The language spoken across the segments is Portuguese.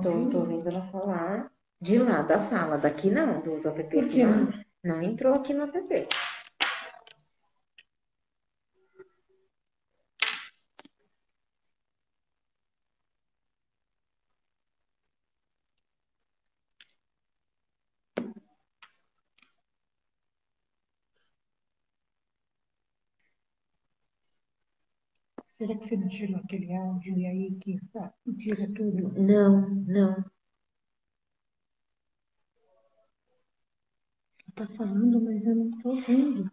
Tá Tô, ouvindo? tô ouvindo ela falar de lá da sala, daqui não, do, do app. Por que não, não? não entrou aqui no app. Será que você não tirou aquele áudio e aí que ah, tira tudo? Não, não. Tá falando, mas eu não tô ouvindo.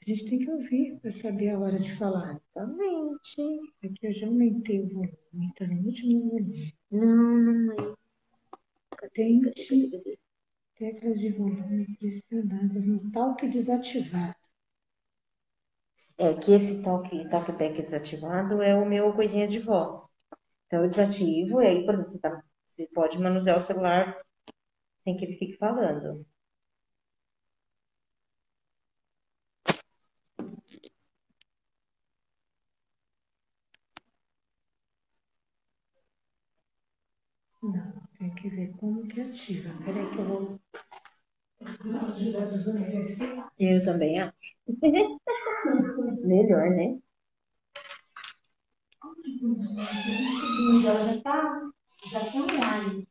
A gente tem que ouvir para saber a hora de falar. Exatamente. Aqui eu já aumentei o volume, tá no último volume. Não, não é. Tente teclas de volume pressionadas no talk desativado. É que esse talk, talkback desativado é o meu coisinha de voz. Então eu desativo e aí, por exemplo, você, tá- você pode manusear o celular sem que ele fique falando. Não, tem que ver como que ativa. Peraí que eu vou. Universitários. Eu também acho. Melhor, né? Ela já tá, já tá online.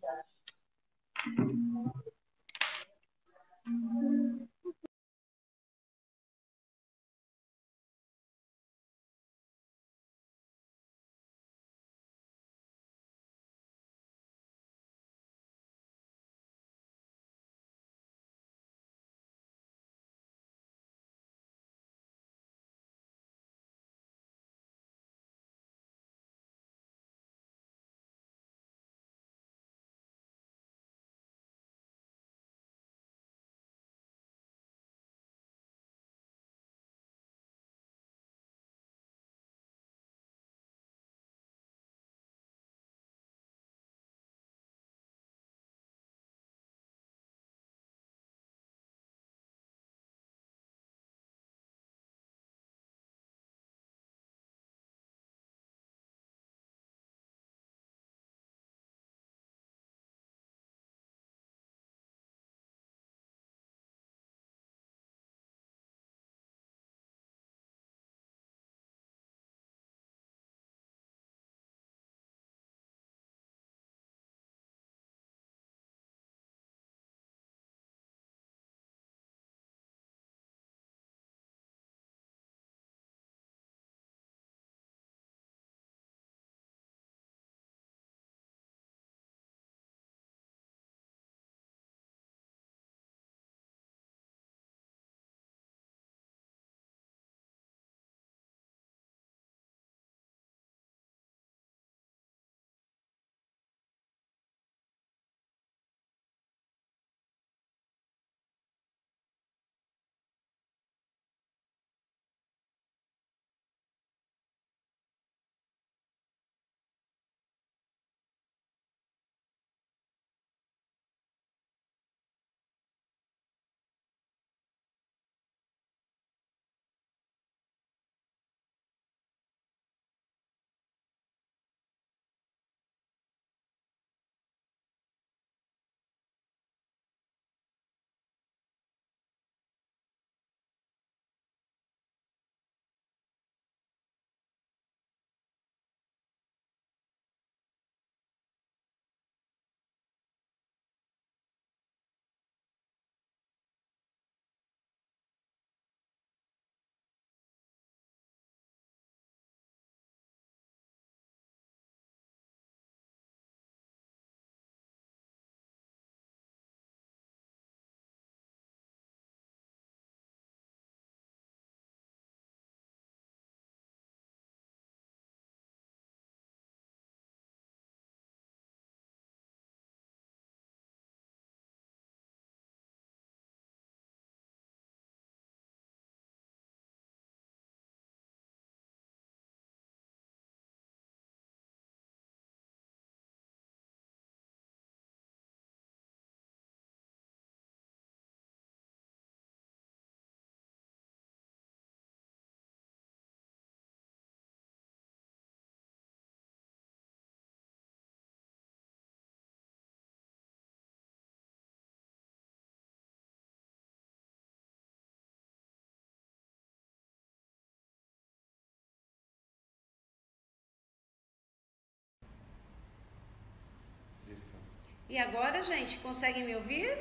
E agora, gente, conseguem me ouvir?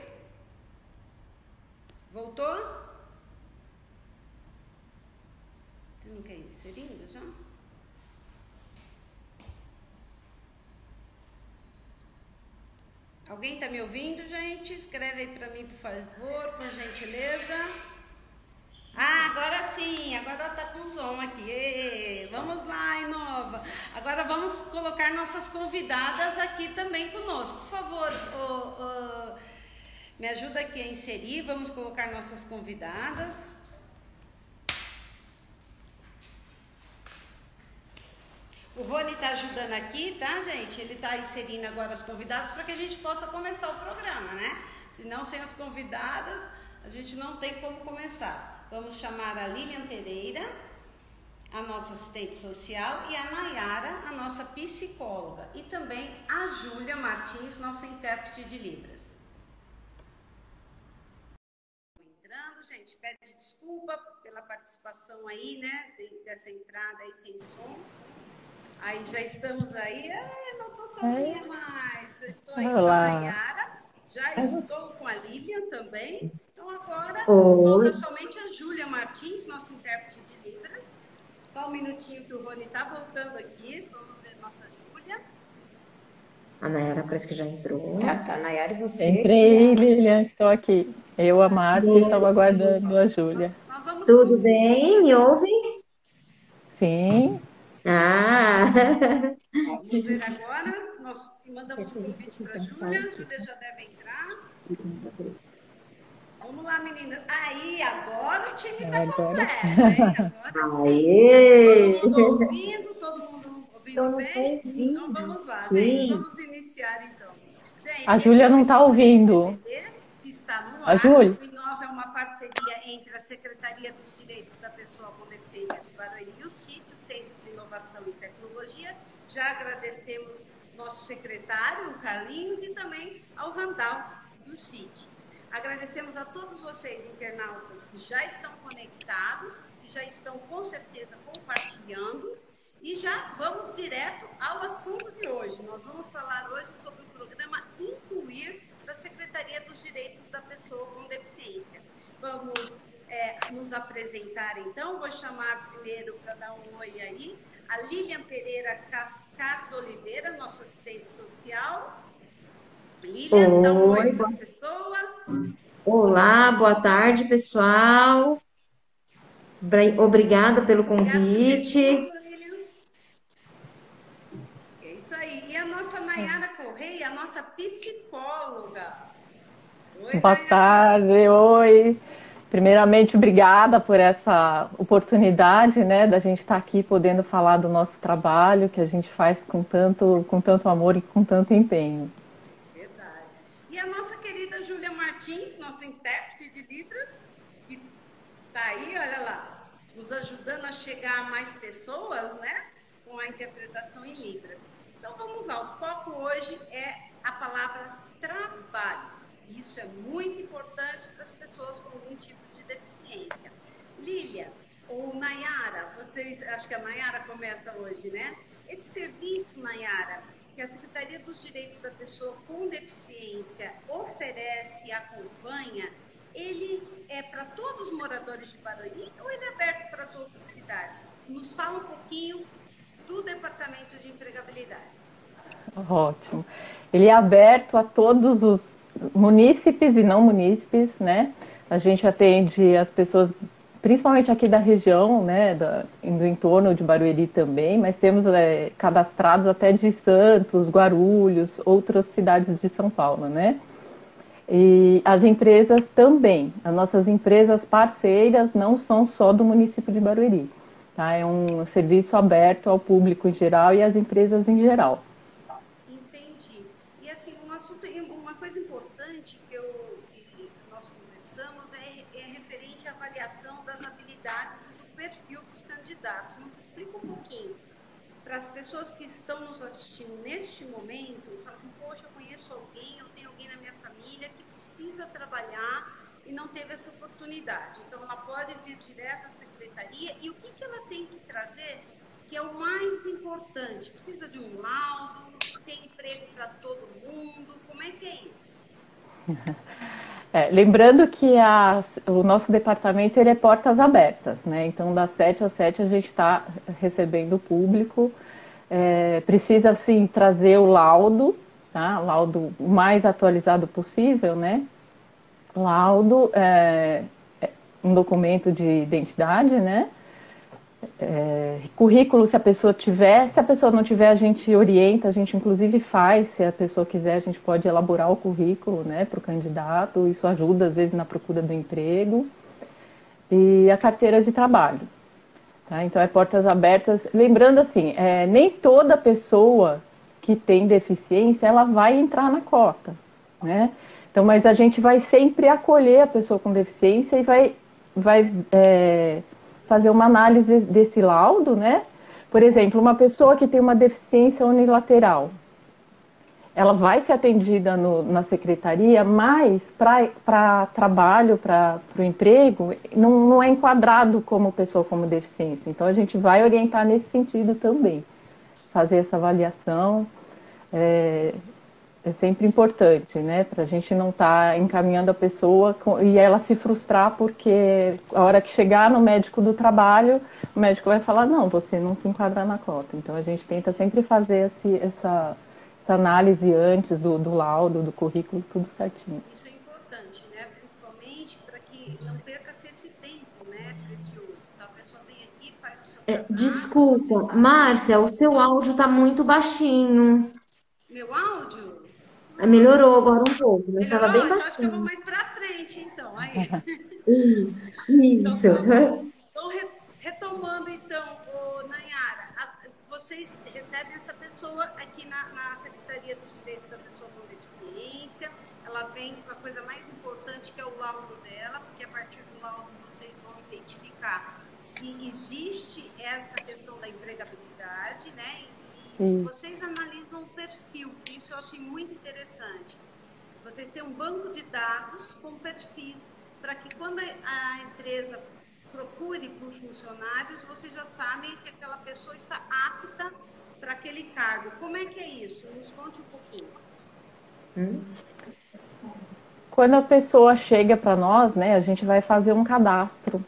Voltou? Você não quer inserindo já? Alguém está me ouvindo, gente? Escreve aí para mim, por favor, por gentileza. Ah, agora sim, agora tá com som aqui. Ei, vamos lá, Inova. Agora vamos colocar nossas convidadas aqui também conosco. Por favor, oh, oh, me ajuda aqui a inserir. Vamos colocar nossas convidadas. O Rony está ajudando aqui, tá, gente? Ele está inserindo agora as convidadas para que a gente possa começar o programa, né? Senão, sem as convidadas, a gente não tem como começar. Vamos chamar a Lilian Pereira, a nossa assistente social, e a Nayara, a nossa psicóloga, e também a Júlia Martins, nossa intérprete de Libras. Entrando, gente, pede desculpa pela participação aí, né, dessa entrada aí sem som. Aí já estamos aí, é, não tô sozinha mais, já estou aí Olá. com a Nayara, já estou com a Lilian também. Então agora volta somente a Júlia Martins, nossa intérprete de Libras. Só um minutinho que o Rony está voltando aqui. Vamos ver nossa Júlia. A Nayara parece que já entrou. Tá, tá. Nayara e você. Entrei, Lilian, estou aqui. Eu, a Márcia, estava aguardando a Júlia. Tudo bem? Me ouvem? Sim. Ah! Vamos ver agora. Nós mandamos o convite para a Júlia. A Júlia já deve entrar. Vamos lá, meninas. Aí, agora o time está completo, hein? Agora sim. Todo mundo ouvindo, todo mundo ouvindo bem? Então vamos lá, sim. gente. Vamos iniciar então. Gente, a Júlia não está ouvindo. Que está no ar. A Júlia. O Inova é uma parceria entre a Secretaria dos Direitos da Pessoa com Deficiência de Barueri e o CIT, o Centro de Inovação e Tecnologia. Já agradecemos nosso secretário, o Carlinhos, e também ao Randall do CIT. Agradecemos a todos vocês, internautas, que já estão conectados, que já estão com certeza compartilhando. E já vamos direto ao assunto de hoje. Nós vamos falar hoje sobre o programa Incluir da Secretaria dos Direitos da Pessoa com Deficiência. Vamos é, nos apresentar então. Vou chamar primeiro para dar um oi aí a Lilian Pereira Cascardo Oliveira, nossa assistente social. Lilian, dá um oi para as pessoas. Olá, boa tarde, pessoal. Obrigada pelo convite. É isso aí. E a nossa Nayara Correia, a nossa psicóloga. Oi, boa Nayara. tarde, oi. Primeiramente, obrigada por essa oportunidade, né, da gente estar aqui podendo falar do nosso trabalho que a gente faz com tanto, com tanto amor e com tanto empenho. A nossa querida Júlia Martins, nossa intérprete de Libras, que está aí, olha lá, nos ajudando a chegar a mais pessoas, né? Com a interpretação em Libras. Então vamos lá, o foco hoje é a palavra trabalho. Isso é muito importante para as pessoas com algum tipo de deficiência. Lília ou Nayara, vocês, acho que a Nayara começa hoje, né? Esse serviço, Nayara, que a Secretaria dos Direitos da Pessoa com Deficiência oferece e acompanha, ele é para todos os moradores de Barueri ou ele é aberto para as outras cidades? Nos fala um pouquinho do Departamento de Empregabilidade. Ótimo. Ele é aberto a todos os munícipes e não munícipes, né? A gente atende as pessoas principalmente aqui da região, né, da, do entorno de Barueri também, mas temos é, cadastrados até de Santos, Guarulhos, outras cidades de São Paulo, né? E as empresas também, as nossas empresas parceiras não são só do município de Barueri, tá? É um serviço aberto ao público em geral e às empresas em geral. dados. Nos explica um pouquinho para as pessoas que estão nos assistindo neste momento, falam assim, poxa, eu conheço alguém, eu tenho alguém na minha família que precisa trabalhar e não teve essa oportunidade. Então, ela pode vir direto à secretaria e o que, que ela tem que trazer que é o mais importante? Precisa de um laudo, tem emprego para todo mundo? Como é que é isso? É, lembrando que a, o nosso departamento ele é portas abertas, né? Então, das 7 às 7 a gente está recebendo o público. É, precisa, sim, trazer o laudo, tá? Laudo mais atualizado possível, né? Laudo, é, é um documento de identidade, né? É, currículo, se a pessoa tiver, se a pessoa não tiver, a gente orienta, a gente inclusive faz, se a pessoa quiser, a gente pode elaborar o currículo né, para o candidato, isso ajuda às vezes na procura do emprego. E a carteira de trabalho. Tá? Então é portas abertas. Lembrando assim, é, nem toda pessoa que tem deficiência ela vai entrar na cota. Né? Então, mas a gente vai sempre acolher a pessoa com deficiência e vai, vai é, fazer uma análise desse laudo, né? Por exemplo, uma pessoa que tem uma deficiência unilateral, ela vai ser atendida no, na secretaria, mas para trabalho, para o emprego, não, não, é enquadrado como pessoa com deficiência. Então, a gente vai orientar nesse sentido também, fazer essa avaliação. É, é sempre importante, né? Para a gente não estar tá encaminhando a pessoa e ela se frustrar porque a hora que chegar no médico do trabalho, o médico vai falar, não, você não se enquadra na cota. Então a gente tenta sempre fazer esse, essa, essa análise antes do, do laudo, do currículo, tudo certinho. Isso é importante, né? Principalmente para que não perca-se esse tempo, né? Precioso. Então a pessoa vem aqui, faz o seu é, Desculpa, Márcia, o seu áudio está muito baixinho. Meu áudio? Melhorou agora um pouco, mas estava bem então baixinho. Acho que eu vou mais para frente, então. Aí. Isso. Então, então, retomando, então, o Nayara, vocês recebem essa pessoa aqui na, na Secretaria dos Direitos da Pessoa com Deficiência. Ela vem com a coisa mais importante, que é o laudo dela, porque a partir do laudo vocês vão identificar se existe essa questão da empregabilidade, né? Sim. Vocês analisam o perfil, isso eu achei muito interessante. Vocês têm um banco de dados com perfis, para que quando a empresa procure por funcionários, vocês já sabem que aquela pessoa está apta para aquele cargo. Como é que é isso? Nos conte um pouquinho. Hum? Quando a pessoa chega para nós, né, a gente vai fazer um cadastro.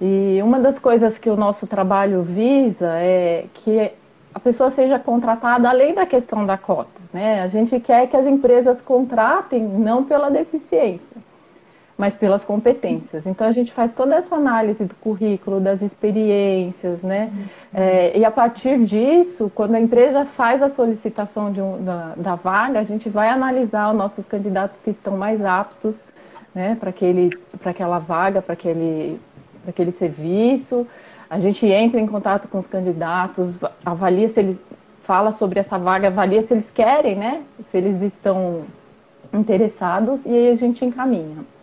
E uma das coisas que o nosso trabalho visa é que a pessoa seja contratada além da questão da cota. Né? A gente quer que as empresas contratem não pela deficiência, mas pelas competências. Então a gente faz toda essa análise do currículo, das experiências, né? É, e a partir disso, quando a empresa faz a solicitação um, da, da, vaga, a gente vai analisar os nossos candidatos que estão mais aptos né, para aquela vaga, para aquele, aquele serviço. A gente entra em contato com os candidatos, avalia se eles fala sobre essa vaga, avalia se eles querem, né? Se eles estão interessados e aí a gente encaminha.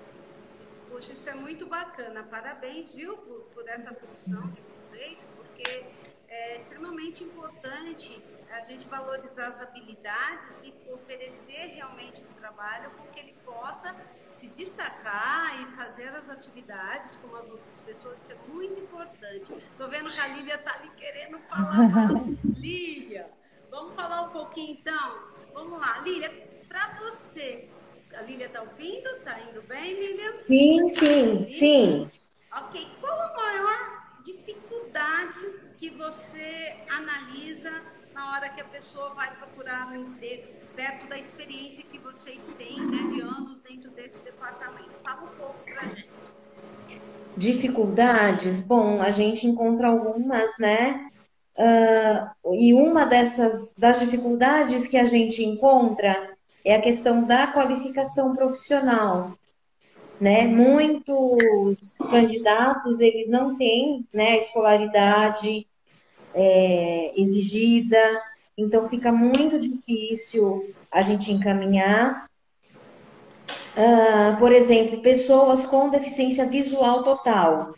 Poxa, isso é muito bacana. Parabéns, viu, por, por essa função de vocês, porque é extremamente importante a gente valorizar as habilidades e oferecer realmente um trabalho com que ele possa se destacar e fazer as atividades como as outras pessoas, isso é muito importante. Estou vendo que a Lília está ali querendo falar. Lília, vamos falar um pouquinho então? Vamos lá, Lília, para você, a Lília está ouvindo? Está indo bem, Lília? Sim, sim, tá sim. Ok, qual a maior dificuldade que você analisa na hora que a pessoa vai procurar um emprego perto da experiência que vocês têm né, de anos dentro desse departamento. Fala um pouco para gente. Dificuldades? Bom, a gente encontra algumas, né? Uh, e uma dessas das dificuldades que a gente encontra é a questão da qualificação profissional. Né? Muitos candidatos eles não têm né, a escolaridade é, exigida, então fica muito difícil a gente encaminhar. Uh, por exemplo, pessoas com deficiência visual total,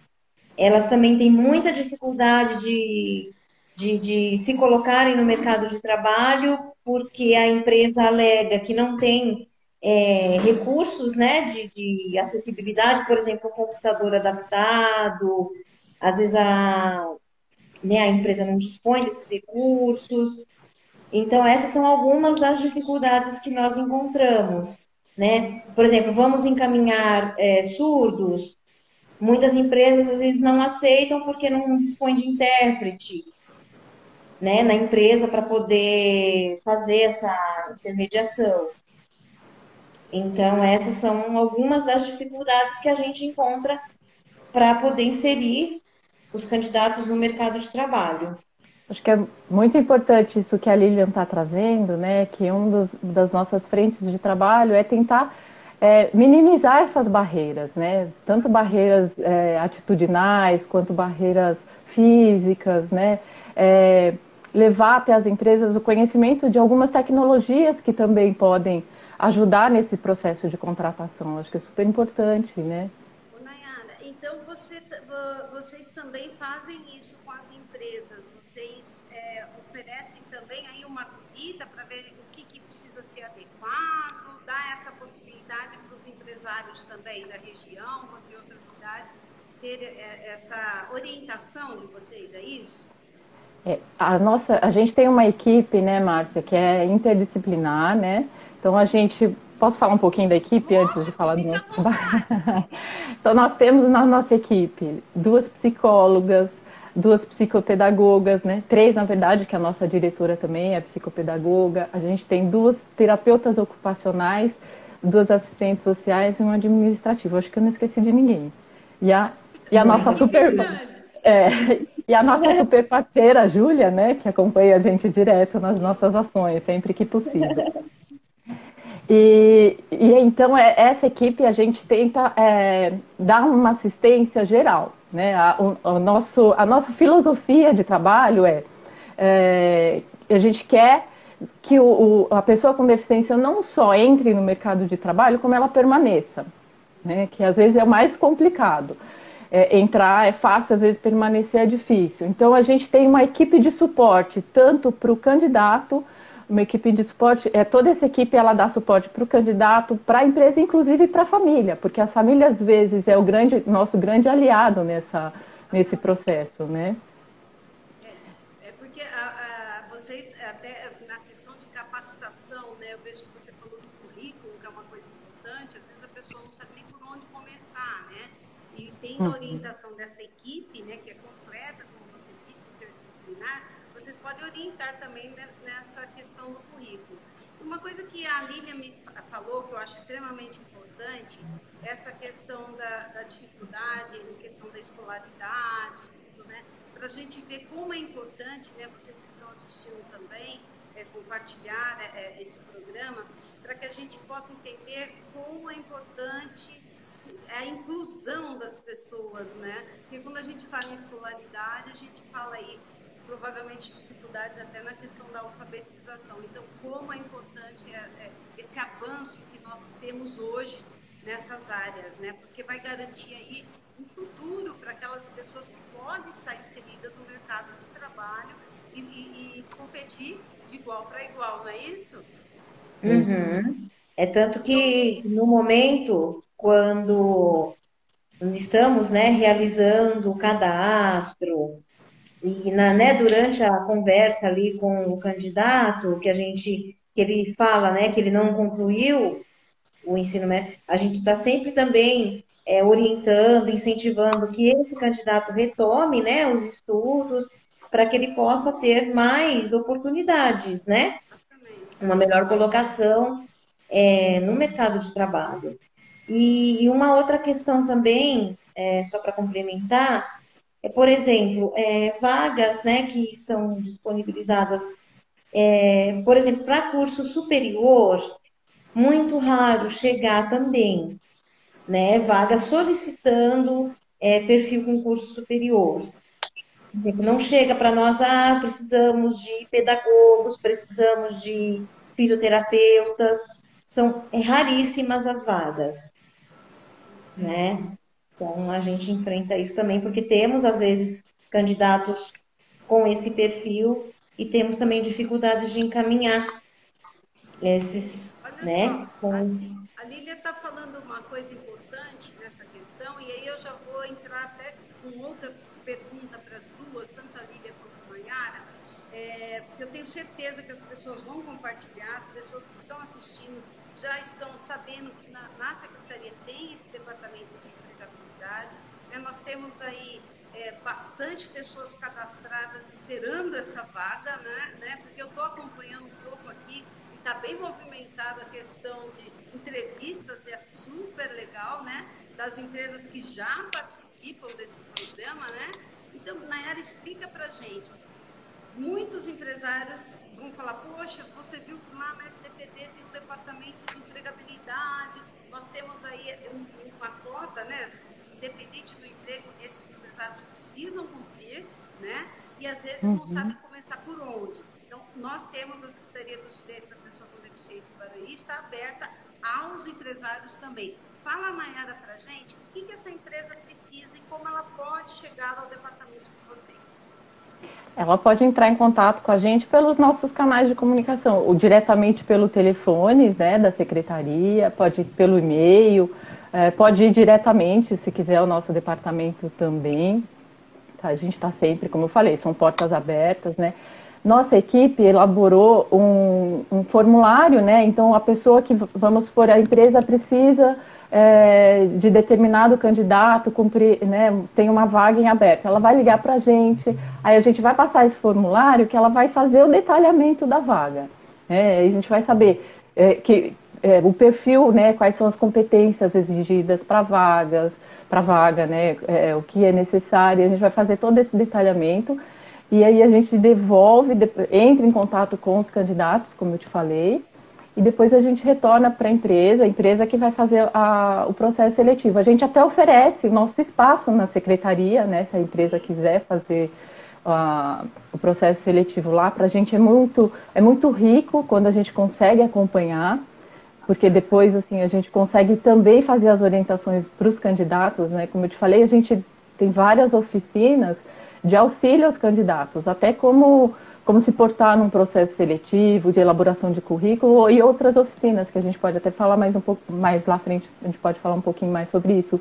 elas também têm muita dificuldade de, de, de se colocarem no mercado de trabalho, porque a empresa alega que não tem é, recursos né, de, de, acessibilidade, por exemplo, um computador adaptado, às vezes a, né, a empresa não dispõe desses recursos. Então, essas são algumas das dificuldades que nós encontramos, né? Por exemplo, vamos encaminhar é, surdos, muitas empresas às vezes não aceitam porque não dispõe de intérprete, né, na empresa para poder fazer essa intermediação. Então, essas são algumas das dificuldades que a gente encontra para poder inserir os candidatos no mercado de trabalho. Acho que é muito importante isso que a Lilian está trazendo, né? Que um dos, das nossas frentes de trabalho é tentar é, minimizar essas barreiras, né? Tanto barreiras é, atitudinais quanto barreiras físicas, né? É, levar até as empresas o conhecimento de algumas tecnologias que também podem ajudar nesse processo de contratação. Acho que é super importante, né? Nayara, então você, vocês também fazem isso com as empresas? Vocês é, oferecem também aí uma visita para ver o que, que precisa ser adequado, dar essa possibilidade para os empresários também da região ou de outras cidades ter é, essa orientação de vocês, é isso? É, a nossa, a gente tem uma equipe, né, Márcia, que é interdisciplinar, né? Então a gente posso falar um pouquinho da equipe Nossa, antes de falar do nosso trabalho? então nós temos na nossa equipe duas psicólogas, duas psicopedagogas, né? Três, na verdade, que a nossa diretora também é psicopedagoga. A gente tem duas terapeutas ocupacionais, duas assistentes sociais e um administrativo. Acho que eu não esqueci de ninguém. E a, e a nossa super é, e a nossa super parceira, Júlia, né, que acompanha a gente direto nas nossas ações, sempre que possível. E, e então, é, essa equipe a gente tenta é, dar uma assistência geral. Né? A, o, o nosso, a nossa filosofia de trabalho é, é a gente quer que o, o, a pessoa com deficiência não só entre no mercado de trabalho, como ela permaneça, né? que às vezes é o mais complicado é, entrar é fácil, às vezes permanecer é difícil. Então a gente tem uma equipe de suporte tanto para o candidato, uma equipe de suporte, é toda essa equipe ela dá suporte para o candidato, para a empresa, inclusive para a família, porque a família às vezes é o grande, nosso grande aliado nessa nesse processo, né? É, é porque a, a, vocês até na questão de capacitação, né? Eu vejo que você falou do currículo, que é uma coisa importante. Às vezes a pessoa não sabe nem por onde começar, né? E tem a uhum. orientação dessa equipe, né, que é completa, como você disse, interdisciplinar, vocês podem orientar também nessa questão do currículo. Uma coisa que a Lília me falou, que eu acho extremamente importante, essa questão da, da dificuldade, a questão da escolaridade, tudo, né? Para a gente ver como é importante, né, vocês que estão assistindo também, é, compartilhar é, é esse programa, para que a gente possa entender como é importante é a inclusão das pessoas, né? Porque quando a gente fala em escolaridade, a gente fala aí provavelmente dificuldades até na questão da alfabetização. Então, como é importante é, é esse avanço que nós temos hoje nessas áreas, né? Porque vai garantir aí um futuro para aquelas pessoas que podem estar inseridas no mercado de trabalho e, e, e competir de igual para igual, não é isso? Uhum. É tanto que no momento quando estamos né, realizando o cadastro e na, né, durante a conversa ali com o candidato, que a gente que ele fala né, que ele não concluiu o ensino médio, a gente está sempre também é, orientando, incentivando que esse candidato retome né, os estudos para que ele possa ter mais oportunidades, né? Uma melhor colocação é, no mercado de trabalho. E, e uma outra questão também, é, só para complementar, é, por exemplo, é, vagas né, que são disponibilizadas, é, por exemplo, para curso superior, muito raro chegar também, né, vagas solicitando é, perfil com curso superior. Por exemplo, não chega para nós, ah, precisamos de pedagogos, precisamos de fisioterapeutas, são raríssimas as vagas né? Então a gente enfrenta isso também porque temos às vezes candidatos com esse perfil e temos também dificuldades de encaminhar esses, Olha né? Só, com... a, Lília está falando uma coisa importante nessa questão e aí eu já vou entrar até com outra pergunta para as duas, tanto a Lília quanto a Mayara. É, é, porque eu tenho certeza que as pessoas vão compartilhar, as pessoas que estão assistindo já estão sabendo que na, na Secretaria tem esse departamento de empregabilidade. Né? Nós temos aí é, bastante pessoas cadastradas esperando essa vaga, né? né? Porque eu estou acompanhando um pouco aqui e está bem movimentada a questão de entrevistas, é super legal, né? Das empresas que já participam desse programa, né? Então, Nayara, explica para gente. Muitos empresários vão falar, poxa, você viu que lá na STPD tem um departamento de empregabilidade, nós temos aí uma cota, né? Independente do emprego, esses empresários precisam cumprir, né? E às vezes uhum. não sabem começar por onde. Então, nós temos a Secretaria dos Direitos da Pessoa com Deficiência em Barueri, está aberta aos empresários também. Fala, Nayara, para a gente o que, que essa empresa precisa e como ela pode chegar ao departamento de vocês. Ela pode entrar em contato com a gente pelos nossos canais de comunicação, ou diretamente pelo telefone né, da secretaria, pode ir pelo e-mail, é, pode ir diretamente, se quiser, ao nosso departamento também. Tá, a gente está sempre, como eu falei, são portas abertas, né? Nossa equipe elaborou um, um formulário, né? Então, a pessoa que, vamos supor, a empresa precisa é, de determinado candidato cumprir, né, tem uma vaga em aberto. Ela vai ligar para a gente, aí a gente vai passar esse formulário que ela vai fazer o detalhamento da vaga. Né, a gente vai saber é, que é, o perfil, né, quais são as competências exigidas para vagas, para vaga, né, é, o que é necessário, a gente vai fazer todo esse detalhamento e aí a gente devolve, entra em contato com os candidatos, como eu te falei, e depois a gente retorna para a empresa, a empresa que vai fazer a, o processo seletivo. A gente até oferece o nosso espaço na secretaria, né, se a empresa quiser fazer uh, o processo seletivo lá, para a gente é muito, é muito rico quando a gente consegue acompanhar porque depois assim a gente consegue também fazer as orientações para os candidatos, né? Como eu te falei, a gente tem várias oficinas de auxílio aos candidatos, até como como se portar num processo seletivo, de elaboração de currículo e outras oficinas que a gente pode até falar mais um pouco mais lá frente, a gente pode falar um pouquinho mais sobre isso.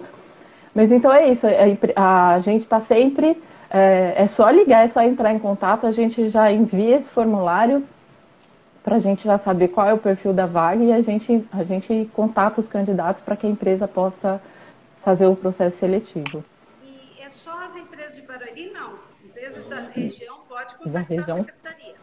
Mas então é isso, a, a gente está sempre é, é só ligar, é só entrar em contato, a gente já envia esse formulário para a gente já saber qual é o perfil da vaga e a gente, a gente contata os candidatos para que a empresa possa fazer o processo seletivo. E é só as empresas de Barueri, não? Empresas da região pode contactar região. a secretaria?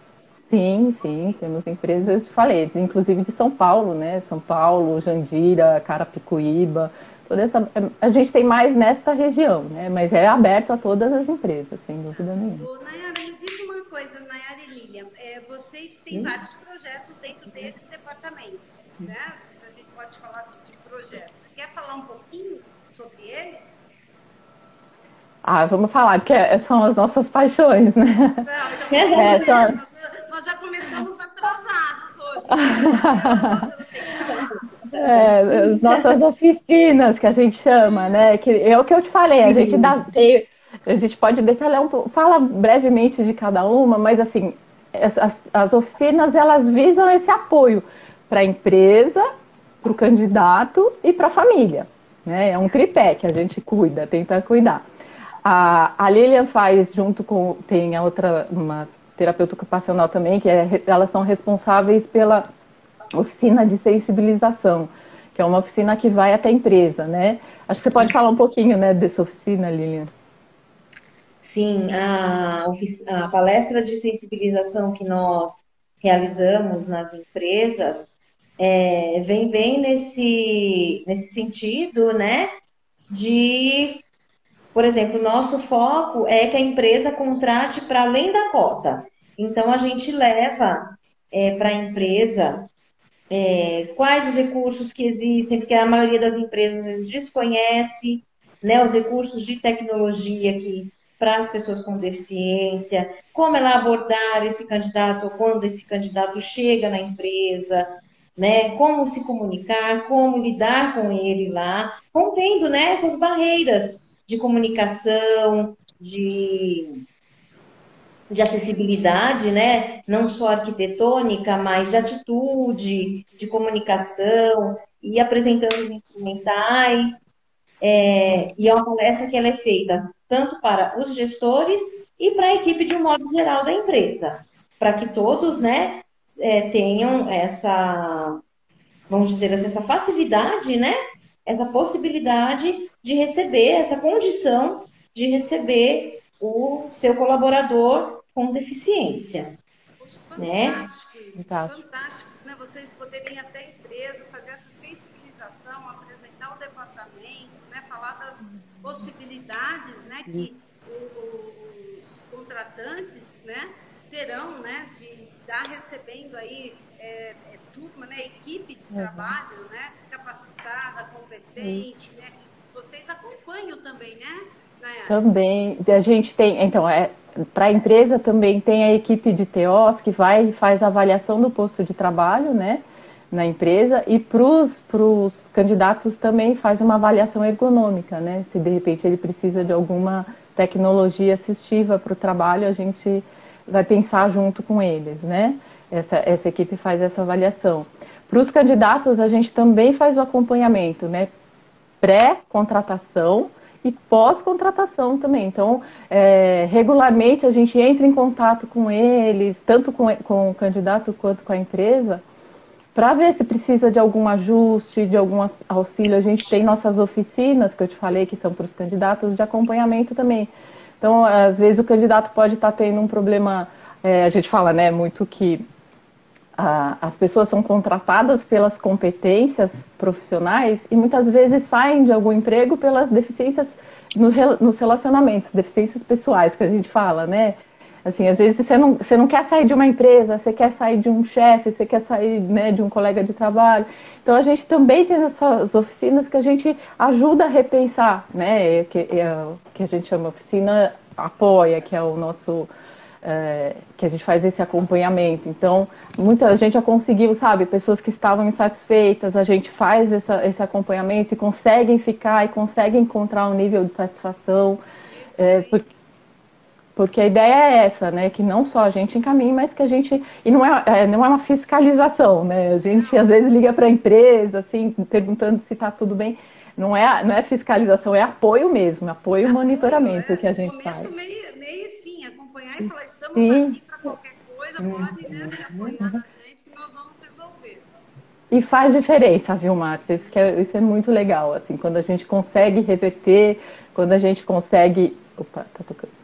Sim, sim, temos empresas, falei, inclusive de São Paulo, né? São Paulo, Jandira, Carapicuíba, toda essa. A gente tem mais nesta região, né? Mas é aberto a todas as empresas, sem dúvida nenhuma. Ô, Nayara, me diz uma coisa, Nayara e Lilian, é, vocês têm vários projetos dentro desses departamentos, né? A gente pode falar de projetos. Você quer falar um pouquinho sobre eles? Ah, vamos falar, que é, são as nossas paixões, né? Não, então é, nós já começamos atrasados hoje. É, as nossas oficinas que a gente chama, né? Que é o que eu te falei, a gente dá, tem, a gente pode detalhar um pouco, fala brevemente de cada uma, mas assim, as, as oficinas elas visam esse apoio para a empresa, para o candidato e para a família. Né? É um tripé que a gente cuida, tenta cuidar. A, a Lilian faz junto com tem a outra uma terapeuta ocupacional também que é, elas são responsáveis pela oficina de sensibilização, que é uma oficina que vai até a empresa, né? Acho que você pode falar um pouquinho, né, dessa oficina, Lilian. Sim, a, a palestra de sensibilização que nós realizamos nas empresas é, vem bem nesse, nesse sentido, né? De, por exemplo, nosso foco é que a empresa contrate para além da cota. Então, a gente leva é, para a empresa é, quais os recursos que existem, porque a maioria das empresas desconhece né, os recursos de tecnologia que para as pessoas com deficiência, como ela abordar esse candidato quando esse candidato chega na empresa, né? Como se comunicar, como lidar com ele lá, rompendo né, essas barreiras de comunicação, de, de acessibilidade, né? Não só arquitetônica, mas de atitude, de comunicação, e apresentando os instrumentais. É, e é uma palestra que ela é feita tanto para os gestores e para a equipe de um modo geral da empresa. para que todos, né, é, tenham essa, vamos dizer assim, essa facilidade, né, essa possibilidade de receber, essa condição de receber o seu colaborador com deficiência. Fantástico né? isso, fantástico. fantástico né? Vocês poderiam até empresa fazer essa sensibilização, apresentar o departamento, né? falar das possibilidades né? que os contratantes né? terão né? de estar recebendo aí é, é, turma, né? equipe de uhum. trabalho né? capacitada, competente, né? Vocês acompanham também, né? Também, a gente tem, então, é, para a empresa também tem a equipe de TOs que vai e faz a avaliação do posto de trabalho, né, na empresa, e para os candidatos também faz uma avaliação ergonômica, né, se de repente ele precisa de alguma tecnologia assistiva para o trabalho, a gente vai pensar junto com eles, né, essa, essa equipe faz essa avaliação. Para os candidatos, a gente também faz o acompanhamento, né, pré-contratação, e pós-contratação também. Então, é, regularmente a gente entra em contato com eles, tanto com, com o candidato quanto com a empresa, para ver se precisa de algum ajuste, de algum auxílio. A gente tem nossas oficinas, que eu te falei, que são para os candidatos, de acompanhamento também. Então, às vezes o candidato pode estar tá tendo um problema, é, a gente fala né, muito que as pessoas são contratadas pelas competências profissionais e muitas vezes saem de algum emprego pelas deficiências no, nos relacionamentos, deficiências pessoais que a gente fala, né? Assim, às vezes você não, você não quer sair de uma empresa, você quer sair de um chefe, você quer sair né, de um colega de trabalho. Então a gente também tem essas oficinas que a gente ajuda a repensar, né? Que, que a gente chama oficina apoia, que é o nosso é, que a gente faz esse acompanhamento. Então, muita gente já conseguiu, sabe, pessoas que estavam insatisfeitas, a gente faz essa, esse acompanhamento e conseguem ficar e conseguem encontrar um nível de satisfação. É, porque, porque a ideia é essa, né? Que não só a gente encaminhe, mas que a gente. E não é, é não é uma fiscalização, né? A gente às vezes liga para a empresa, assim, perguntando se está tudo bem. Não é, não é fiscalização, é apoio mesmo, apoio e monitoramento é, que a gente começo, faz. Meio, meio acompanhar e falar, estamos Sim. aqui para qualquer coisa, pode né, se apoiar na gente que nós vamos resolver. E faz diferença, viu, Márcia? Isso, que é, isso é muito legal, assim, quando a gente consegue reverter, quando a gente consegue. Opa, tá tocando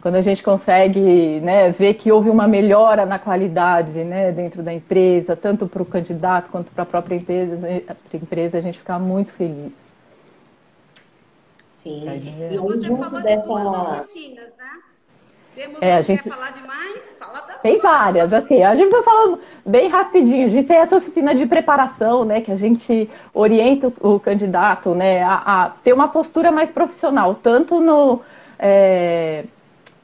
quando a gente consegue né, ver que houve uma melhora na qualidade né, dentro da empresa, tanto para o candidato quanto para a própria empresa, né, a empresa, a gente fica muito feliz. Sim. E você falou dessa... de duas oficinas, né? Temos, é, a gente... quer falar demais? Fala das Tem várias, assim, a gente vai falando bem rapidinho. A gente tem essa oficina de preparação, né, que a gente orienta o candidato, né, a, a ter uma postura mais profissional, tanto no... É,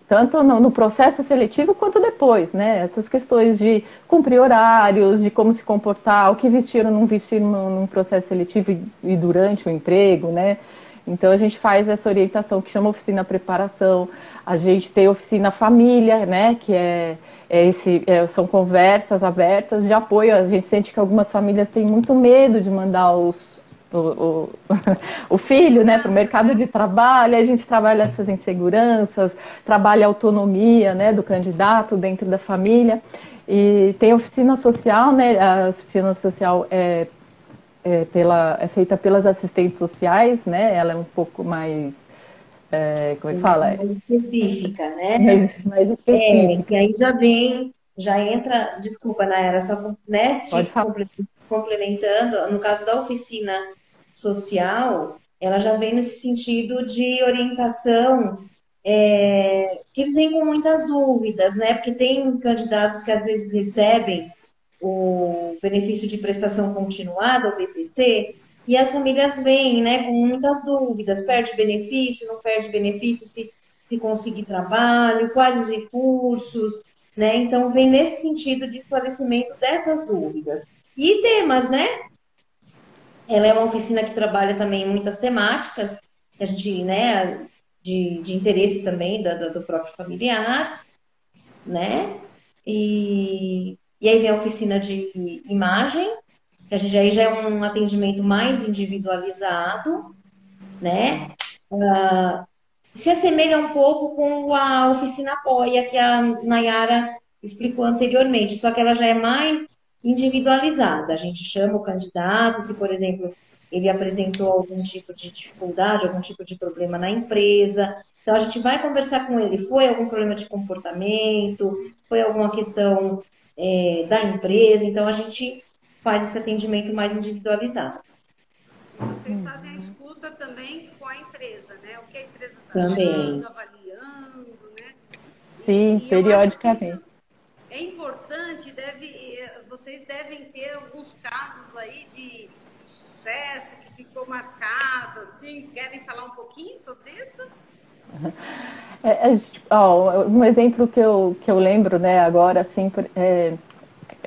tanto no, no, processo seletivo quanto depois, né? Essas questões de cumprir horários, de como se comportar, o que vestir ou não vestir num, num processo seletivo e, e, durante o emprego, né? Então a gente faz essa orientação que chama oficina preparação. A gente tem oficina família, né? Que é, é esse, é, são conversas abertas de apoio. A gente sente que algumas famílias têm muito medo de mandar os, o, o, o, filho né, para o mercado de trabalho, a gente trabalha essas inseguranças, trabalha a autonomia né, do candidato dentro da família. E tem oficina social, né? A oficina social é é, pela, é feita pelas assistentes sociais, né? Ela é um pouco mais é, como é que fala? Mais específica, né? Mais, mais específica. É, e aí já vem, já entra, desculpa, Nayara, só né, complementando, no caso da oficina social, ela já vem nesse sentido de orientação, é, que eles vêm com muitas dúvidas, né? Porque tem candidatos que às vezes recebem o benefício de prestação continuada, o BPC, e as famílias vêm né, com muitas dúvidas, perde benefício, não perde benefício, se, se conseguir trabalho, quais os recursos, né? Então, vem nesse sentido de esclarecimento dessas dúvidas. E temas, né? Ela é uma oficina que trabalha também muitas temáticas, a gente, né, de, de interesse também da, da, do próprio familiar, né? E e aí vem a oficina de imagem, que a gente aí já é um atendimento mais individualizado, né? Uh, se assemelha um pouco com a oficina apoia que a Nayara explicou anteriormente, só que ela já é mais individualizada. A gente chama o candidato, se, por exemplo, ele apresentou algum tipo de dificuldade, algum tipo de problema na empresa. Então, a gente vai conversar com ele. Foi algum problema de comportamento? Foi alguma questão é, da empresa? Então, a gente faz esse atendimento mais individualizado. Vocês fazem a escuta também com a empresa, né? O que a empresa está achando, avaliando, né? Sim, e, periodicamente. É importante, deve, vocês devem ter alguns casos aí de sucesso que ficou marcado, assim, querem falar um pouquinho sobre isso? É, é, ó, um exemplo que eu, que eu lembro, né, agora, assim, é,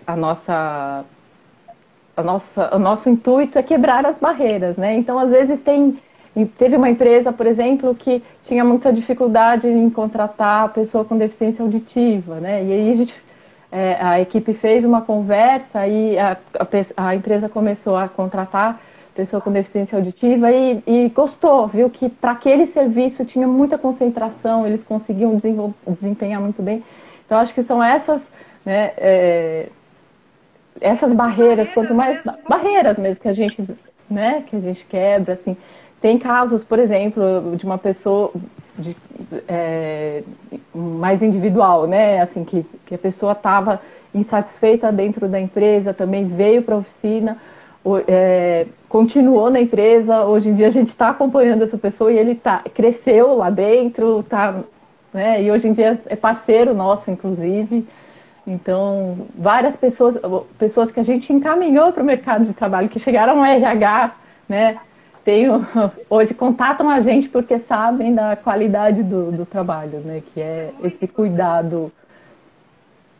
a nossa a nossa, o nosso intuito é quebrar as barreiras, né? Então, às vezes tem teve uma empresa, por exemplo, que tinha muita dificuldade em contratar a pessoa com deficiência auditiva, né? E aí a, gente, é, a equipe fez uma conversa e a, a, a, empresa começou a contratar pessoa com deficiência auditiva e, e gostou, viu que para aquele serviço tinha muita concentração, eles conseguiam desempenhar muito bem. Então, acho que são essas né, é, essas barreiras, barreiras quanto mais mesmo, barreiras mesmo que a gente, né, que a gente quebra, assim. Tem casos, por exemplo, de uma pessoa de, é, mais individual, né, assim que, que a pessoa estava insatisfeita dentro da empresa, também veio para a oficina, é, continuou na empresa. Hoje em dia a gente está acompanhando essa pessoa e ele tá, cresceu lá dentro, tá, né, e hoje em dia é parceiro nosso, inclusive. Então, várias pessoas, pessoas que a gente encaminhou para o mercado de trabalho, que chegaram ao RH, né? Tenho, hoje contatam a gente porque sabem da qualidade do, do trabalho, né? Que é, é esse cuidado.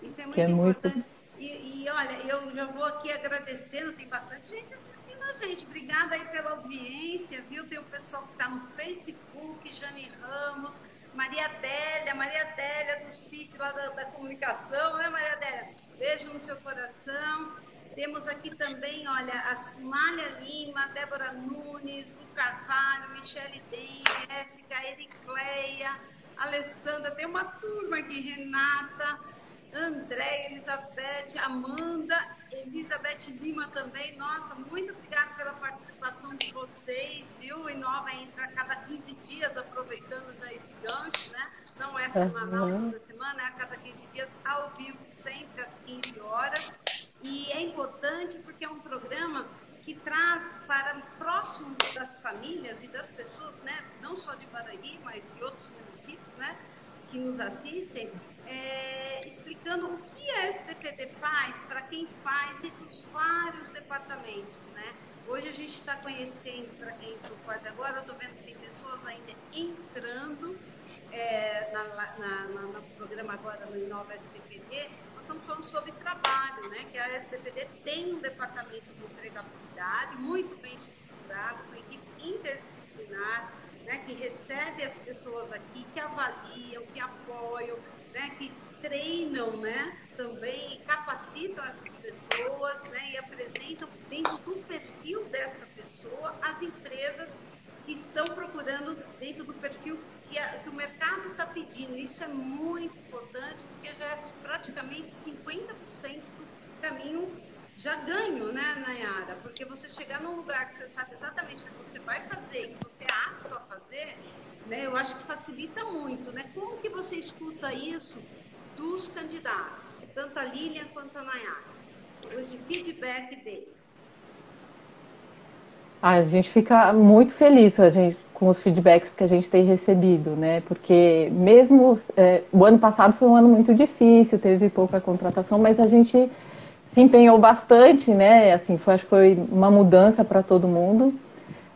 Isso é muito, que é importante. Muito... E, e, olha, eu já vou aqui agradecendo, tem bastante gente assistindo a gente. Obrigada aí pela audiência, viu? Tem o pessoal que está no Facebook, Jane Ramos. Maria Adélia, Maria Adélia do CIT lá da, da, comunicação, né, Maria Adélia? Beijo no seu coração. Temos aqui também, olha, a Sumália Lima, Débora Nunes, Lu Carvalho, Michele Den, Jéssica, Ericleia, Alessandra, tem uma turma aqui, Renata, André, Elizabeth, Amanda, Elizabeth Lima também. Nossa, muito obrigada pela participação de vocês, viu? O Inova entra a cada 15 dias, aproveitando já esse gancho, né? Não é semanal uhum. toda semana, é a cada 15 dias, ao vivo, sempre às 15 horas. E é importante porque é um programa que traz para próximo das famílias e das pessoas, né? Não só de Barueri, mas de outros municípios, né? Que nos assistem, é, explicando o que a STPD faz para quem faz e dos vários departamentos, né? Hoje a gente está conhecendo, para quem entrou quase agora, estou vendo que tem pessoas ainda entrando é, na, na, na, no programa agora no Inova STPD, nós estamos falando sobre trabalho, né? Que a STPD tem um departamento de empregabilidade muito bem estruturado, com equipe interdisciplinar, né? Que recebe as pessoas aqui, que avaliam, que apoiam, né, que treinam né, também, capacitam essas pessoas né, e apresentam dentro do perfil dessa pessoa as empresas que estão procurando dentro do perfil que, a, que o mercado está pedindo. Isso é muito importante porque já é praticamente 50% do caminho já ganho, né, Nayara? Porque você chegar num lugar que você sabe exatamente o que você vai fazer, que você é apto a fazer, né? Eu acho que facilita muito, né? Como que você escuta isso dos candidatos, tanto a Lilian quanto a Nayara? Esse feedback deles. A gente fica muito feliz a gente, com os feedbacks que a gente tem recebido, né? Porque mesmo é, o ano passado foi um ano muito difícil, teve pouca contratação, mas a gente se empenhou bastante, né? Assim, foi, acho que foi uma mudança para todo mundo.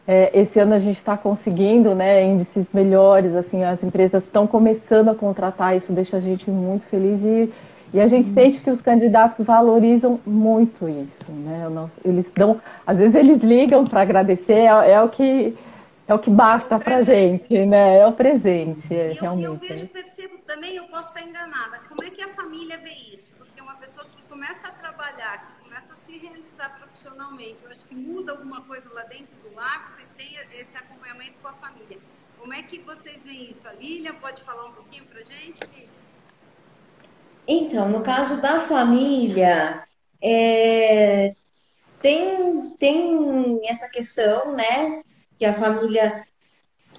É, esse ano a gente está conseguindo né, índices melhores, assim, as empresas estão começando a contratar, isso deixa a gente muito feliz e, e a gente uhum. sente que os candidatos valorizam muito isso, né? Eles dão, às vezes eles ligam para agradecer, é, é, o que é o que basta para a gente, né? É o presente, é, eu, realmente. Eu vejo, percebo também, eu posso estar enganada. Como é que a família vê isso? Porque uma pessoa que começa a trabalhar, se realizar profissionalmente. Eu acho que muda alguma coisa lá dentro do lar, vocês têm esse acompanhamento com a família. Como é que vocês veem isso? A Lilian pode falar um pouquinho para a gente, Lilian? Então, no caso da família, é, tem, tem essa questão, né? Que a família,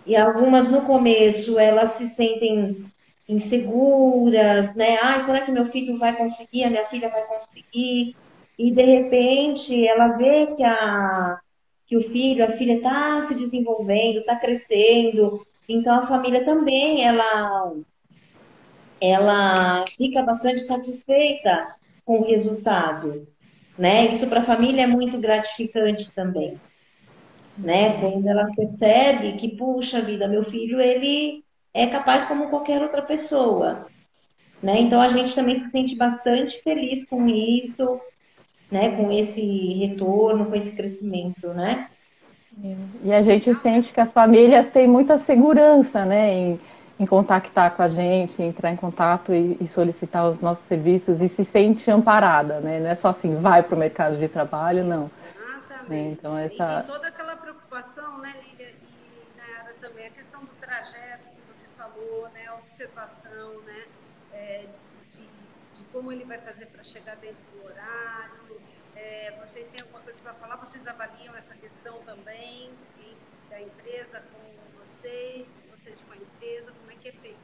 e algumas no começo, elas se sentem inseguras, né? Ai, será que meu filho vai conseguir? A minha filha vai conseguir? E de repente ela vê que, a, que o filho, a filha está se desenvolvendo, está crescendo, então a família também, ela ela fica bastante satisfeita com o resultado, né? Isso para a família é muito gratificante também, né? Quando ela percebe que, puxa vida, meu filho, ele é capaz como qualquer outra pessoa, né? Então a gente também se sente bastante feliz com isso, né? Com esse retorno, com esse crescimento, né? E a gente sente que as famílias têm muita segurança, né? Em em contactar com a gente, entrar em contato e, e, solicitar os nossos serviços e se sente amparada, né? Não é só assim, vai para o mercado de trabalho, não. Exatamente. Né? Então, essa... E tem toda aquela preocupação, né, Lília e Nayara também, a questão do trajeto que você falou, né, a observação, né, é, de, de, como ele vai fazer para chegar dentro do horário. É, vocês têm alguma coisa para falar? Vocês avaliam essa questão também da empresa com vocês, vocês com a empresa? que é feito?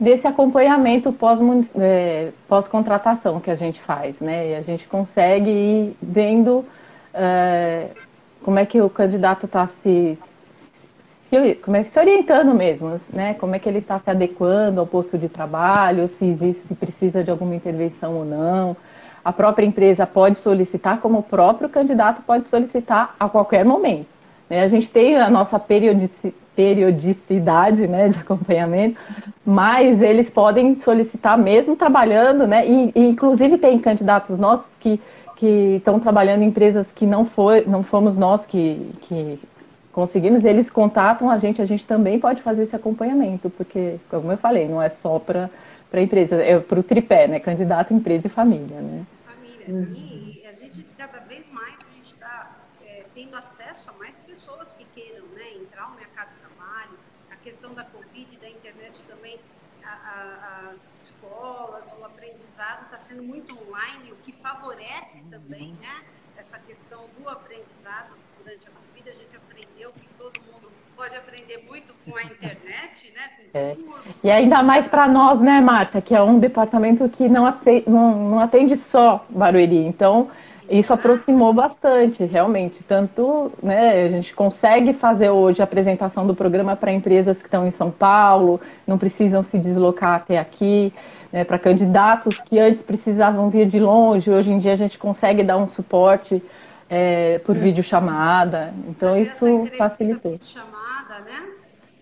Desse acompanhamento é, pós-contratação pós que a gente faz, né? E a gente consegue ir vendo é, como é que o candidato está se, se, como é, se orientando mesmo, né? Como é que ele está se adequando ao posto de trabalho, se existe, se precisa de alguma intervenção ou não. A própria empresa pode solicitar, como o próprio candidato pode solicitar a qualquer momento. Né? A gente tem a nossa periodicidade periodicidade né, de acompanhamento, mas eles podem solicitar mesmo trabalhando, né? E, e inclusive tem candidatos nossos que, que estão trabalhando em empresas que não, foi, não fomos nós que, que conseguimos, eles contatam a gente, a gente também pode fazer esse acompanhamento, porque, como eu falei, não é só para a empresa, é para o tripé, né? Candidato, empresa e família, né? Família, sim. E a gente, cada vez mais, a gente está é, tendo acesso a mais pessoas que queiram né, entrar no mercado questão da Covid, da internet também, a, a, as escolas, o aprendizado está sendo muito online, favorece também né, essa questão do aprendizado durante a Covid. A gente aprendeu que todo mundo pode aprender muito com a internet, né? Com é. E ainda mais para nós, né, Márcia, que é um departamento que não atende, não, não atende só Barueri. Então, isso aproximou bastante, realmente. Tanto, né, a gente consegue fazer hoje a apresentação do programa para empresas que estão em São Paulo, não precisam se deslocar até aqui, né, para candidatos que antes precisavam vir de longe, hoje em dia a gente consegue dar um suporte é, por é. videochamada. Então Mas isso facilitou. Né?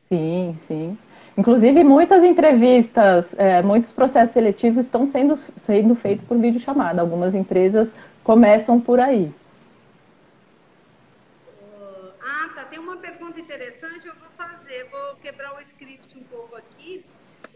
Sim, sim. Inclusive, muitas entrevistas, é, muitos processos seletivos estão sendo, sendo feitos por videochamada. Algumas empresas começam por aí. Ah, tá. Tem uma pergunta interessante, eu vou fazer. Vou quebrar o script um pouco aqui.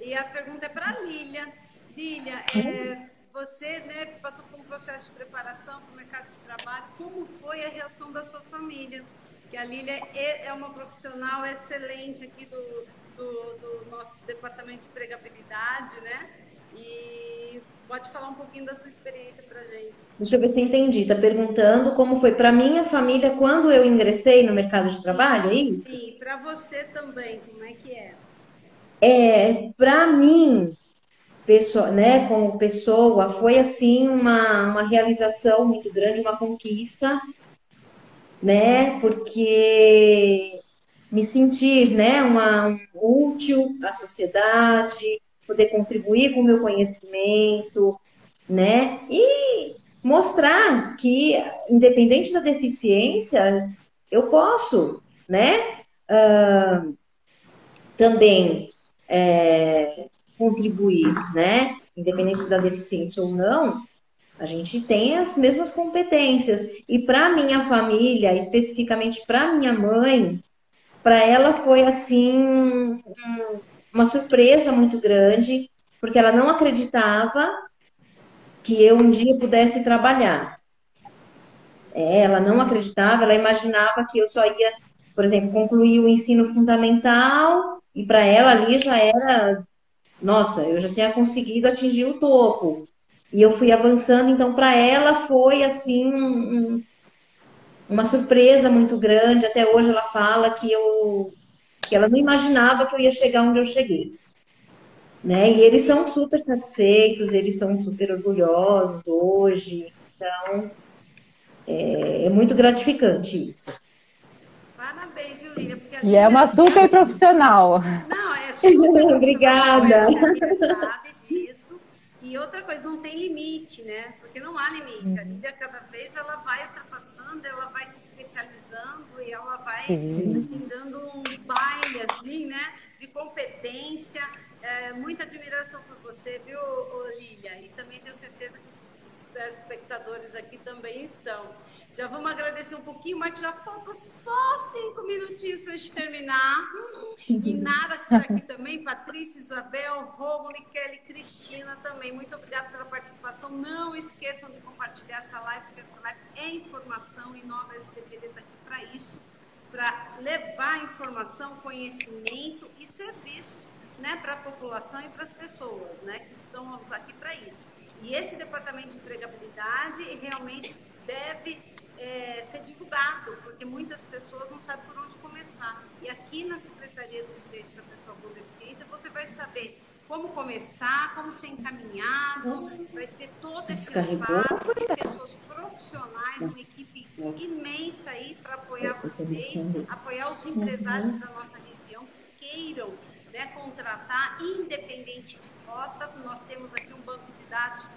E a pergunta é para a Lília. Lília, é, você né, passou por um processo de preparação para o mercado de trabalho. Como foi a reação da sua família? Que a Lília é, é uma profissional excelente aqui do, do, do nosso departamento de empregabilidade, né? E Pode falar um pouquinho da sua experiência para gente. Deixa eu ver se eu entendi. Está perguntando como foi para minha família quando eu ingressei no mercado de trabalho, é isso? Sim, para você também, como é que é? É, para mim, pessoa, né, como pessoa, foi assim uma, uma realização muito grande, uma conquista, né, porque me sentir, né, uma um útil à sociedade, poder contribuir com o meu conhecimento, né? E mostrar que, independente da deficiência, eu posso, né? Uh, também é, contribuir, né? Independente da deficiência ou não, a gente tem as mesmas competências. E para minha família, especificamente para minha mãe, para ela foi assim um, uma surpresa muito grande, porque ela não acreditava que eu um dia pudesse trabalhar. É, ela não acreditava, ela imaginava que eu só ia, por exemplo, concluir o ensino fundamental e para ela ali já era nossa, eu já tinha conseguido atingir o topo. E eu fui avançando, então para ela foi assim um, uma surpresa muito grande. Até hoje ela fala que eu que ela não imaginava que eu ia chegar onde eu cheguei. Né? E eles são super satisfeitos, eles são super orgulhosos hoje. Então, é, é muito gratificante isso. Parabéns. E é uma super profissional. Não, é super Obrigada. sabe disso. E outra coisa, não tem limite, né? Porque não há limite. A Lília, cada vez, ela vai ultrapassando, ela vai se especializando e ela vai, Sim. assim, dando um baile, assim, né? De competência. É, muita admiração por você, viu, Lília? E também tenho certeza que os telespectadores aqui também estão. Já vamos agradecer um pouquinho, mas já falta só cinco minutinhos para a gente terminar. E Nara está aqui também, Patrícia, Isabel, Romulo, Kelly, Cristina também. Muito obrigada pela participação. Não esqueçam de compartilhar essa live, porque essa live é informação e Nova SDPD está aqui para isso, para levar informação, conhecimento e serviços né, para a população e para as pessoas né, que estão aqui para isso. E esse departamento de empregabilidade realmente deve é, ser divulgado, porque muitas pessoas não sabem por onde começar. E aqui na Secretaria dos Direitos da Pessoa com Deficiência, você vai saber como começar, como ser encaminhado, vai ter todo esse impacto de pessoas profissionais, uma equipe imensa aí para apoiar vocês, apoiar os empresários da nossa região que queiram né, contratar, independente de cota. Nós temos aqui um banco de dados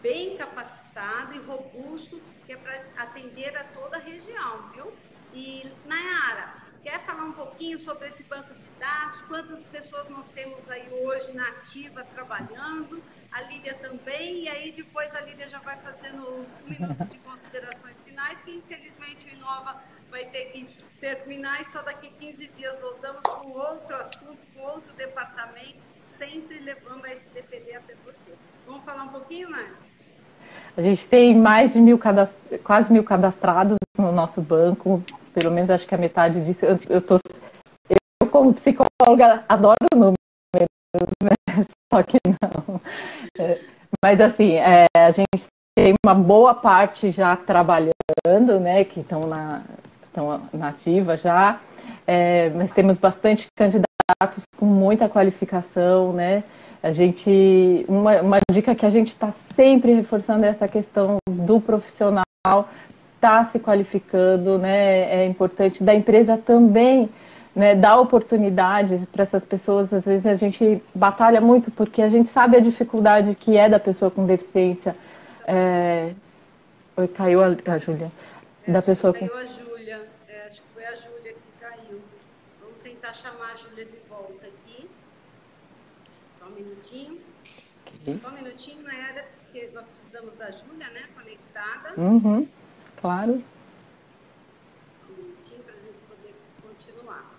bem capacitado e robusto, que é para atender a toda a região, viu? E, Nayara, quer falar um pouquinho sobre esse banco de dados? Quantas pessoas nós temos aí hoje na ativa trabalhando? A Lídia também, e aí depois a Lídia já vai fazendo um minuto de considerações finais, que infelizmente o Inova vai ter que terminar e só daqui 15 dias voltamos com outro assunto, com outro departamento, sempre levando a SDPD até você. Vamos falar um pouquinho, né? A gente tem mais de mil quase mil cadastrados no nosso banco, pelo menos acho que a metade disso. Eu, eu, tô, eu como psicóloga, adoro números, né? só que não. Mas assim, é, a gente tem uma boa parte já trabalhando, né, que estão na, estão na ativa já, é, mas temos bastante candidatos com muita qualificação, né, a gente, uma, uma dica que a gente está sempre reforçando é essa questão do profissional estar tá se qualificando, né? É importante da empresa também, né? Dar oportunidades para essas pessoas. Às vezes a gente batalha muito porque a gente sabe a dificuldade que é da pessoa com deficiência. É... Oi, caiu a, a Júlia. É, da pessoa caiu com... a Júlia. É, acho que foi a Júlia que caiu. Vamos tentar chamar a Júlia de volta aqui minutinho. Só um minutinho, Naira, porque nós precisamos da Júlia, né? Conectada. Uhum, claro. Só um minutinho para a gente poder continuar.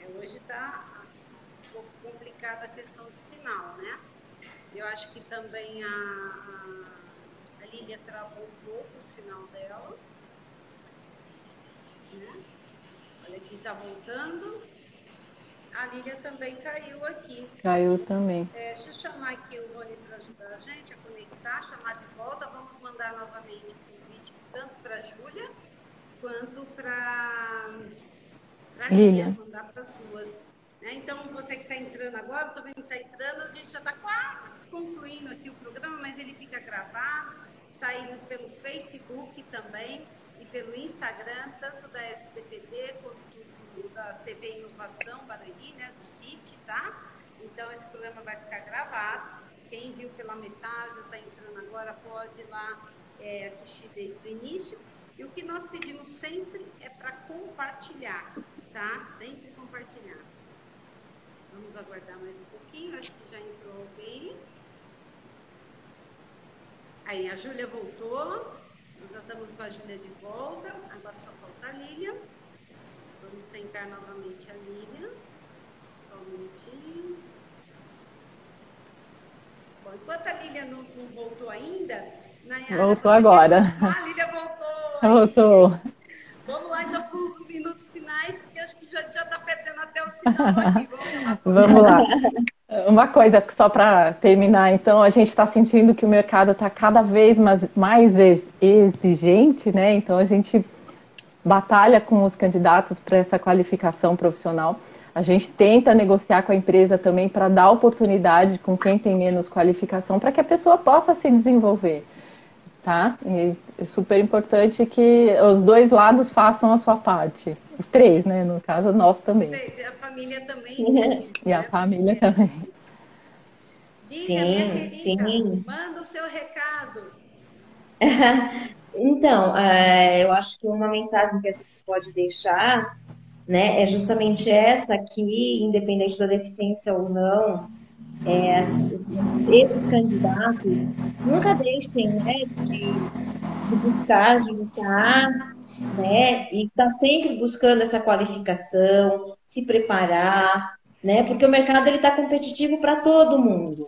É, hoje está um pouco complicada a questão de sinal, né? Eu acho que também a, a, a Lília travou um pouco o sinal dela. Né? Olha aqui, está voltando. A Lília também caiu aqui. Caiu também. É, deixa eu chamar aqui o Rony para ajudar a gente a conectar, chamar de volta. Vamos mandar novamente o convite tanto para a Júlia quanto para a Lília. Mandar para as duas. Né? Então, você que está entrando agora, estou vendo que está entrando, a gente já está quase concluindo aqui o programa, mas ele fica gravado. Está aí pelo Facebook também e pelo Instagram, tanto da SDPD quanto da TV Inovação Barueri, né, do CIT, tá? Então esse programa vai ficar gravado. Quem viu pela metade ou está entrando agora pode ir lá é, assistir desde o início. E o que nós pedimos sempre é para compartilhar, tá? Sempre compartilhar. Vamos aguardar mais um pouquinho, acho que já entrou alguém. Aí, a Júlia voltou. Nós já estamos com a Júlia de volta. Agora só falta a Lília. Vamos tentar novamente a Lívia. Só um minutinho. Bom, enquanto a Lília não, não voltou ainda, Nayara, voltou agora. Ah, a Lília voltou. Vamos lá então para os minutos finais, porque acho que já está perdendo até o sinal aqui. Vamos lá. Vamos lá. Uma coisa só para terminar, então, a gente está sentindo que o mercado está cada vez mais, mais exigente, né? Então a gente batalha com os candidatos para essa qualificação profissional. A gente tenta negociar com a empresa também para dar oportunidade com quem tem menos qualificação para que a pessoa possa se desenvolver. Tá? E é super importante que os dois lados façam a sua parte. Os três, né? No caso, nós também. Três, e a família também. e a família também. Diga, sim, sim. Manda o seu recado. então, é, eu acho que uma mensagem que a gente pode deixar né, é justamente essa que, independente da deficiência ou não, é, esses, candidatos nunca deixem né, de, de buscar, de lutar, né, e estar tá sempre buscando essa qualificação, se preparar, né, porque o mercado ele está competitivo para todo mundo.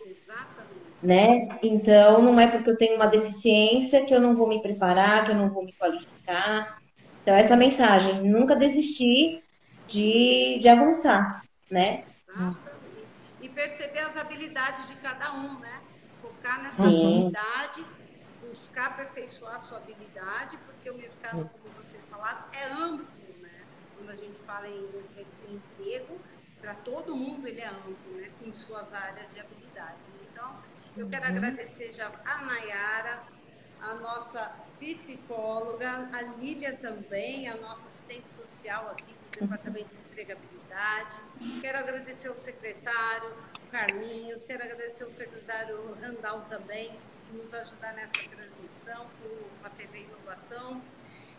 Né? Então, não é porque eu tenho uma deficiência que eu não vou me preparar, que eu não vou me qualificar. Então, essa mensagem, nunca desistir de, de avançar, né? Perceber as habilidades de cada um, né? Focar nessa Sim. habilidade, buscar aperfeiçoar a sua habilidade, porque o mercado, como vocês falaram, é amplo, né? Quando a gente fala em emprego, para todo mundo ele é amplo, né? Tem suas áreas de habilidade. Então, eu quero uhum. agradecer já a Nayara, a nossa psicóloga, a Lília também, a nossa assistente social aqui Departamento de Empregabilidade. Quero agradecer ao secretário Carlinhos, quero agradecer ao secretário Randall também, por nos ajudar nessa transmissão com a TV Inovação.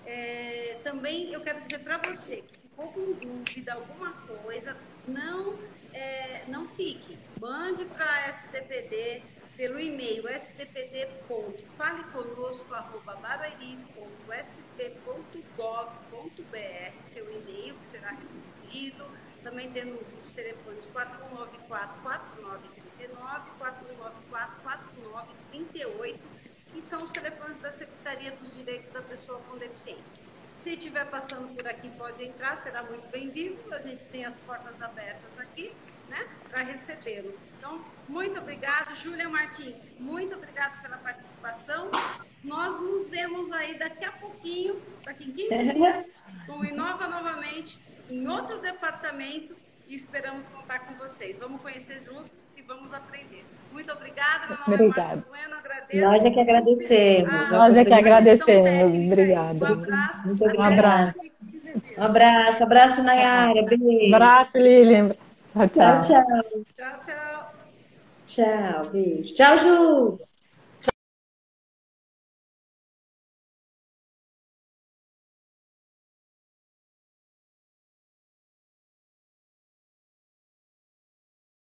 É, também eu quero dizer para você que ficou com dúvida alguma coisa, não, é, não fique. Mande para a STPD pelo e-mail stpd.faleconosco.barueri.sp.gov.br, seu e-mail que será respondido. Também temos os telefones 4194 4939 4194 4938, que são os telefones da Secretaria dos Direitos da Pessoa com Deficiência. Se estiver passando por aqui, pode entrar, será muito bem-vindo. A gente tem as portas abertas aqui, né, para recebê-lo. Então, muito obrigado, Júlia Martins. Muito obrigada pela participação. Nós nos vemos aí daqui a pouquinho, daqui em 15 dias, com o Inova novamente, em outro departamento, e esperamos contar com vocês. Vamos conhecer juntos e vamos aprender. Muito obrigada, meu nome Obrigada. é Márcio Bueno, agradeço. Nós é que agradecemos. Ah, Nós é que agradecemos. Obrigada. Um abraço. Muito um abraço. Um abraço, abraço, Nayara. Beijo. Abraço, Lilian. Tchau, tchau. Tchau, tchau. Tchau, beijo. Tchau, Ju.